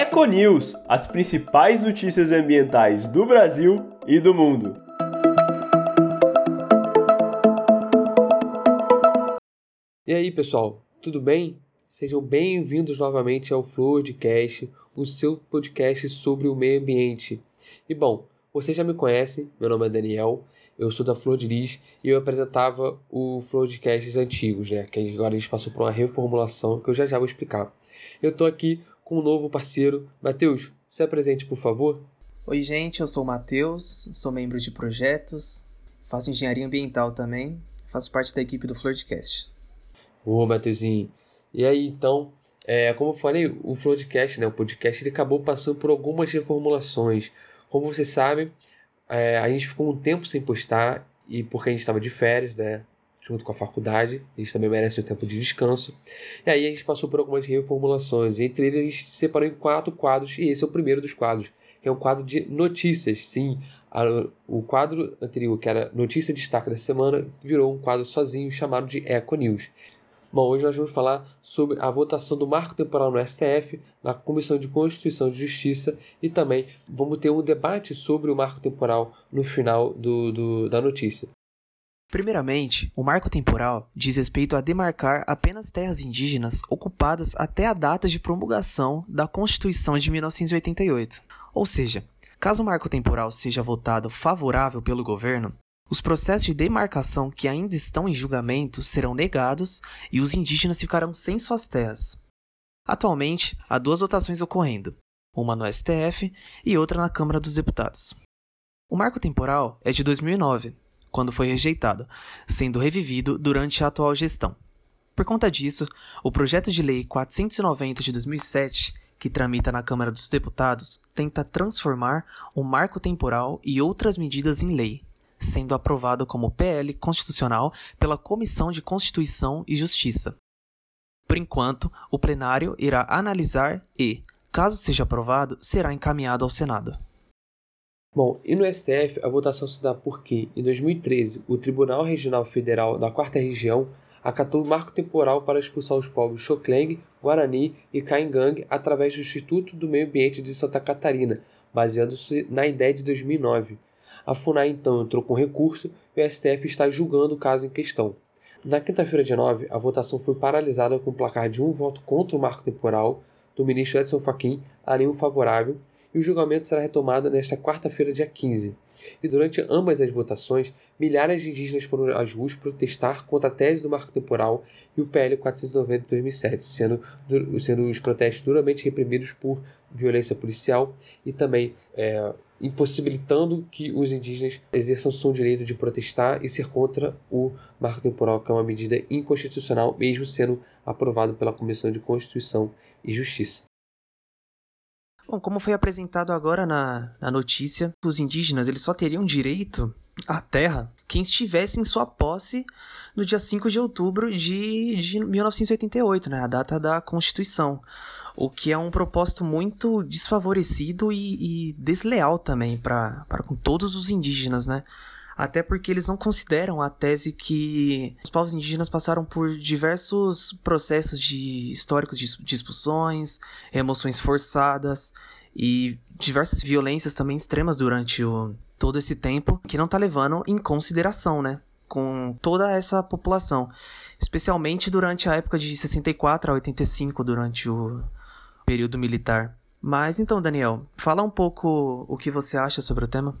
Eco News, as principais notícias ambientais do Brasil e do mundo. E aí, pessoal, tudo bem? Sejam bem-vindos novamente ao Floodcast, o seu podcast sobre o meio ambiente. E bom, vocês já me conhecem, meu nome é Daniel, eu sou da Flor de Lis e eu apresentava o Floodcasts antigos, né? Que agora a gente passou por uma reformulação que eu já já vou explicar. Eu tô aqui com um novo parceiro. Matheus, se apresente, por favor. Oi, gente, eu sou o Matheus, sou membro de projetos, faço engenharia ambiental também, faço parte da equipe do Floodcast. Ô, Matheusinho. E aí, então, é, como eu falei, o Floodcast, né, o podcast, ele acabou passando por algumas reformulações. Como vocês sabem, é, a gente ficou um tempo sem postar, e porque a gente estava de férias, né? Junto com a faculdade, gente também merece um tempo de descanso. E aí a gente passou por algumas reformulações, entre eles a gente separou em quatro quadros, e esse é o primeiro dos quadros, que é um quadro de notícias. Sim, a, o quadro anterior, que era Notícia Destaque da Semana, virou um quadro sozinho chamado de Eco News. Bom, hoje nós vamos falar sobre a votação do marco temporal no STF, na Comissão de Constituição e Justiça e também vamos ter um debate sobre o marco temporal no final do, do da notícia. Primeiramente, o marco temporal diz respeito a demarcar apenas terras indígenas ocupadas até a data de promulgação da Constituição de 1988. Ou seja, caso o marco temporal seja votado favorável pelo governo, os processos de demarcação que ainda estão em julgamento serão negados e os indígenas ficarão sem suas terras. Atualmente, há duas votações ocorrendo, uma no STF e outra na Câmara dos Deputados. O marco temporal é de 2009 quando foi rejeitado, sendo revivido durante a atual gestão. Por conta disso, o projeto de lei 490 de 2007, que tramita na Câmara dos Deputados, tenta transformar o marco temporal e outras medidas em lei, sendo aprovado como PL constitucional pela Comissão de Constituição e Justiça. Por enquanto, o plenário irá analisar e, caso seja aprovado, será encaminhado ao Senado. Bom, e no STF a votação se dá porque, em 2013, o Tribunal Regional Federal da Quarta Região acatou o marco temporal para expulsar os povos Xokleng, Guarani e Caingang através do Instituto do Meio Ambiente de Santa Catarina, baseando-se na ideia de 2009. A FUNAI então entrou com recurso e o STF está julgando o caso em questão. Na quinta-feira, dia 9, a votação foi paralisada com um placar de um voto contra o marco temporal do ministro Edson Fachin a nenhum favorável e o julgamento será retomado nesta quarta-feira, dia 15. E durante ambas as votações, milhares de indígenas foram às ruas protestar contra a tese do marco temporal e o PL 490 de 2007, sendo, sendo os protestos duramente reprimidos por violência policial e também é, impossibilitando que os indígenas exerçam seu direito de protestar e ser contra o marco temporal, que é uma medida inconstitucional, mesmo sendo aprovado pela Comissão de Constituição e Justiça. Bom, como foi apresentado agora na, na notícia, os indígenas eles só teriam direito à terra quem estivesse em sua posse no dia 5 de outubro de, de 1988, né, a data da Constituição. O que é um propósito muito desfavorecido e, e desleal também para com todos os indígenas, né? Até porque eles não consideram a tese que os povos indígenas passaram por diversos processos de históricos de expulsões, remoções forçadas e diversas violências também extremas durante o, todo esse tempo que não está levando em consideração, né? Com toda essa população, especialmente durante a época de 64 a 85, durante o período militar. Mas então, Daniel, fala um pouco o que você acha sobre o tema.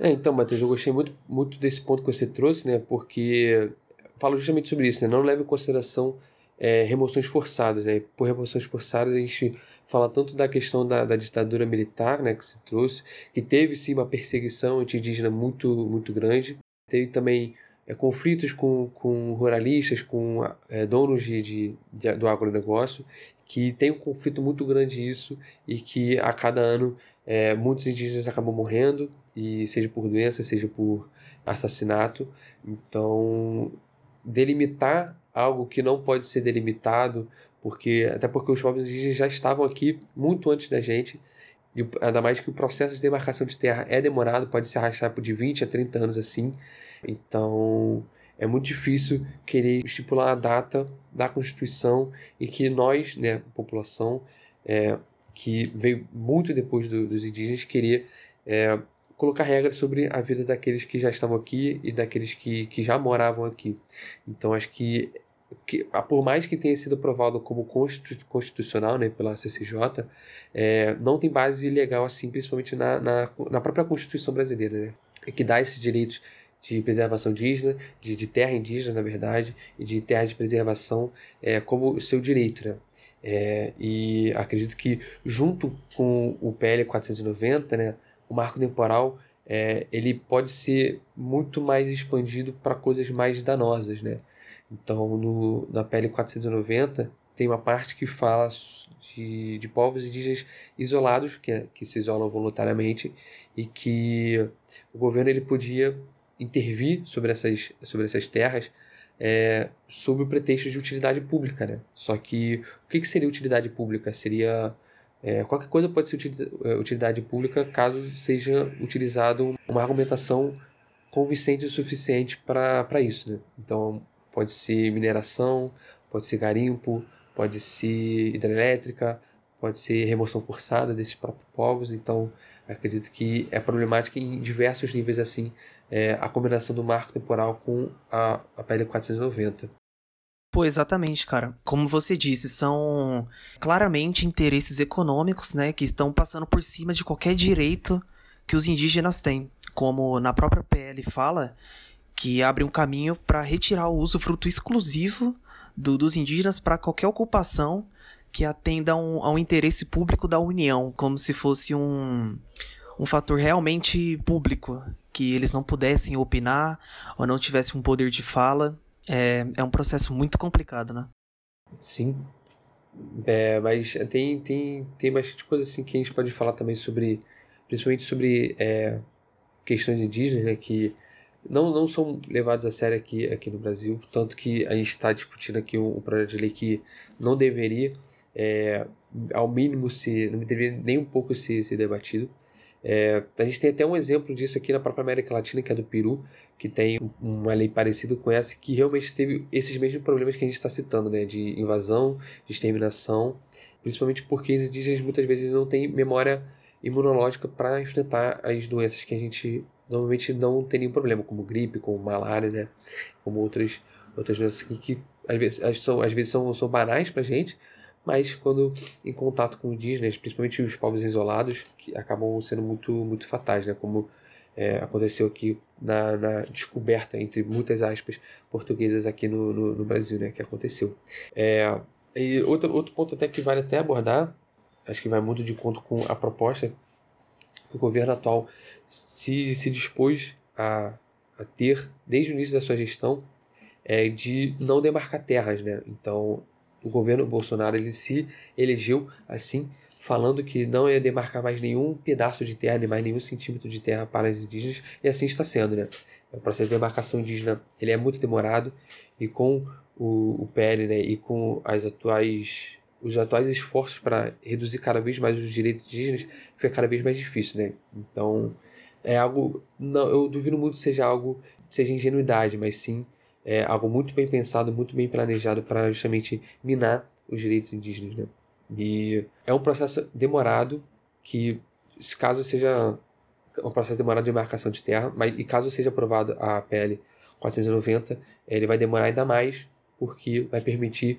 É, então, Matheus, eu gostei muito, muito desse ponto que você trouxe, né? Porque falo justamente sobre isso, né? Não leva em consideração é, remoções forçadas, né? Por remoções forçadas a gente fala tanto da questão da, da ditadura militar, né? Que se trouxe, que teve sim uma perseguição anti-indígena muito, muito grande. Teve também é, conflitos com, com ruralistas, com é, donos de, de, de, do agronegócio, que tem um conflito muito grande isso e que a cada ano é, muitos indígenas acabam morrendo, e seja por doença, seja por assassinato. Então, delimitar algo que não pode ser delimitado, porque até porque os povos indígenas já estavam aqui muito antes da gente, e ainda mais que o processo de demarcação de terra é demorado, pode se arrastar por de 20 a 30 anos assim. Então, é muito difícil querer estipular a data da Constituição e que nós, né, população, é, que veio muito depois do, dos indígenas, queria é, colocar regras sobre a vida daqueles que já estavam aqui e daqueles que, que já moravam aqui. Então acho que, que por mais que tenha sido aprovado como constitucional né, pela CCJ, é, não tem base legal assim, principalmente na, na, na própria Constituição brasileira, né, que dá esses direitos de preservação indígena, de, de terra indígena, na verdade, e de terra de preservação é, como seu direito. Né? É, e acredito que, junto com o PL 490, né, o marco temporal é, ele pode ser muito mais expandido para coisas mais danosas, né? Então, no, na PL 490, tem uma parte que fala de, de povos indígenas isolados, que, que se isolam voluntariamente, e que o governo ele podia intervir sobre essas, sobre essas terras é, sob o pretexto de utilidade pública. Né? Só que o que, que seria utilidade pública? Seria é, qualquer coisa pode ser é, utilidade pública caso seja utilizado uma argumentação convincente o suficiente para isso. Né? Então, pode ser mineração, pode ser garimpo, pode ser hidrelétrica, pode ser remoção forçada desses próprios povos. Então, acredito que é problemática em diversos níveis assim é, a combinação do marco temporal com a, a PL 490. Pô, exatamente, cara. Como você disse, são claramente interesses econômicos, né, que estão passando por cima de qualquer direito que os indígenas têm. Como na própria PL fala, que abre um caminho para retirar o uso fruto exclusivo do, dos indígenas para qualquer ocupação que atenda um, a um interesse público da União, como se fosse um, um fator realmente público, que eles não pudessem opinar ou não tivessem um poder de fala é, é um processo muito complicado, né? Sim. É, mas tem, tem, tem bastante coisa assim que a gente pode falar também sobre, principalmente sobre é, questões indígenas, né, que não, não são levados a sério aqui, aqui no Brasil, tanto que a gente está discutindo aqui um, um, projeto de lei que não deveria, é, ao mínimo, se, não deveria nem um pouco ser, ser debatido. É, a gente tem até um exemplo disso aqui na própria América Latina, que é do Peru, que tem uma lei parecida com essa, que realmente teve esses mesmos problemas que a gente está citando, né? De invasão, de exterminação, principalmente porque os indígenas muitas vezes não têm memória imunológica para enfrentar as doenças que a gente normalmente não tem nenhum problema, como gripe, como malária, né? Como outras, outras doenças que, que às vezes, são, às vezes são, são banais para gente, mas quando em contato com indígenas, principalmente os povos isolados, que acabam sendo muito, muito fatais, né? como é, aconteceu aqui na, na, descoberta, entre muitas aspas, portuguesas aqui no, no, no Brasil, né? que aconteceu. É, e outro, outro ponto até que vale até abordar, acho que vai muito de conta com a proposta que o governo atual se, se dispôs a, a ter, desde o início da sua gestão, é de não demarcar terras, né? Então, o governo Bolsonaro ele se elegeu assim, falando que não ia demarcar mais nenhum pedaço de terra, nem mais nenhum centímetro de terra para os indígenas, e assim está sendo, né? O processo de demarcação indígena ele é muito demorado, e com o, o PL né, e com as atuais, os atuais esforços para reduzir cada vez mais os direitos indígenas, fica cada vez mais difícil, né? Então, é algo, não, eu duvido muito que seja algo, seja ingenuidade, mas sim é algo muito bem pensado, muito bem planejado para justamente minar os direitos indígenas. Né? E é um processo demorado que, se caso seja um processo demorado de marcação de terra, mas e caso seja aprovado a PL 490, ele vai demorar ainda mais, porque vai permitir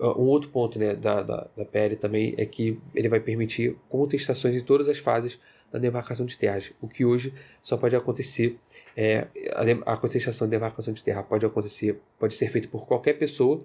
um outro ponto né, da, da, da PL também é que ele vai permitir contestações em todas as fases da demarcação de terras, o que hoje só pode acontecer, é, a, contestação de demarcação de terra pode acontecer, pode ser feita por qualquer pessoa,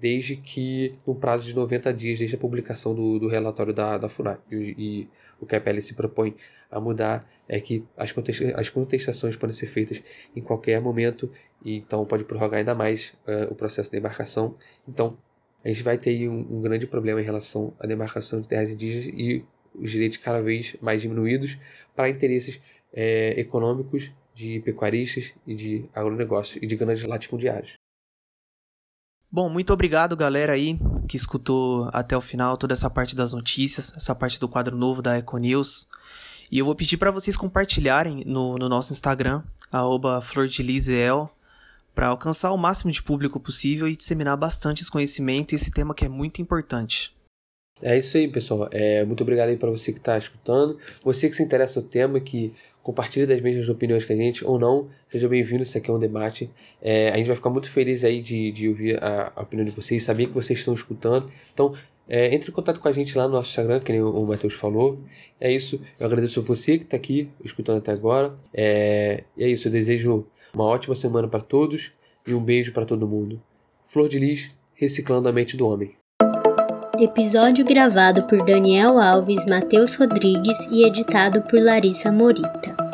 desde que no prazo de 90 dias desde a publicação do, do relatório da, da FUNAI. E, e, o que a PL se propõe a mudar é que as, contesta as contestações podem ser feitas em qualquer momento, e então pode prorrogar ainda mais uh, o processo de demarcação. Então, a gente vai ter um, um grande problema em relação à demarcação de terras indígenas e os direitos cada vez mais diminuídos para interesses é, econômicos de pecuaristas e de agronegócios e de grandes latifundiários. Bom, muito obrigado, galera aí que escutou até o final toda essa parte das notícias, essa parte do quadro novo da Econews. E eu vou pedir para vocês compartilharem no, no nosso Instagram, flordelizel, para alcançar o máximo de público possível e disseminar bastante esse conhecimento e esse tema que é muito importante. É isso aí, pessoal. É, muito obrigado aí para você que está escutando. Você que se interessa no tema, que compartilha das mesmas opiniões que a gente ou não, seja bem-vindo. Isso aqui é um debate. É, a gente vai ficar muito feliz aí de, de ouvir a, a opinião de vocês, saber que vocês estão escutando. Então, é, entre em contato com a gente lá no nosso Instagram, que nem o, Matheus falou. É isso. Eu agradeço a você que está aqui escutando até agora. É, é isso. Eu desejo uma ótima semana para todos e um beijo para todo mundo. Flor de Lis, reciclando a mente do homem. Episódio gravado por Daniel Alves, Matheus Rodrigues e editado por Larissa Morita.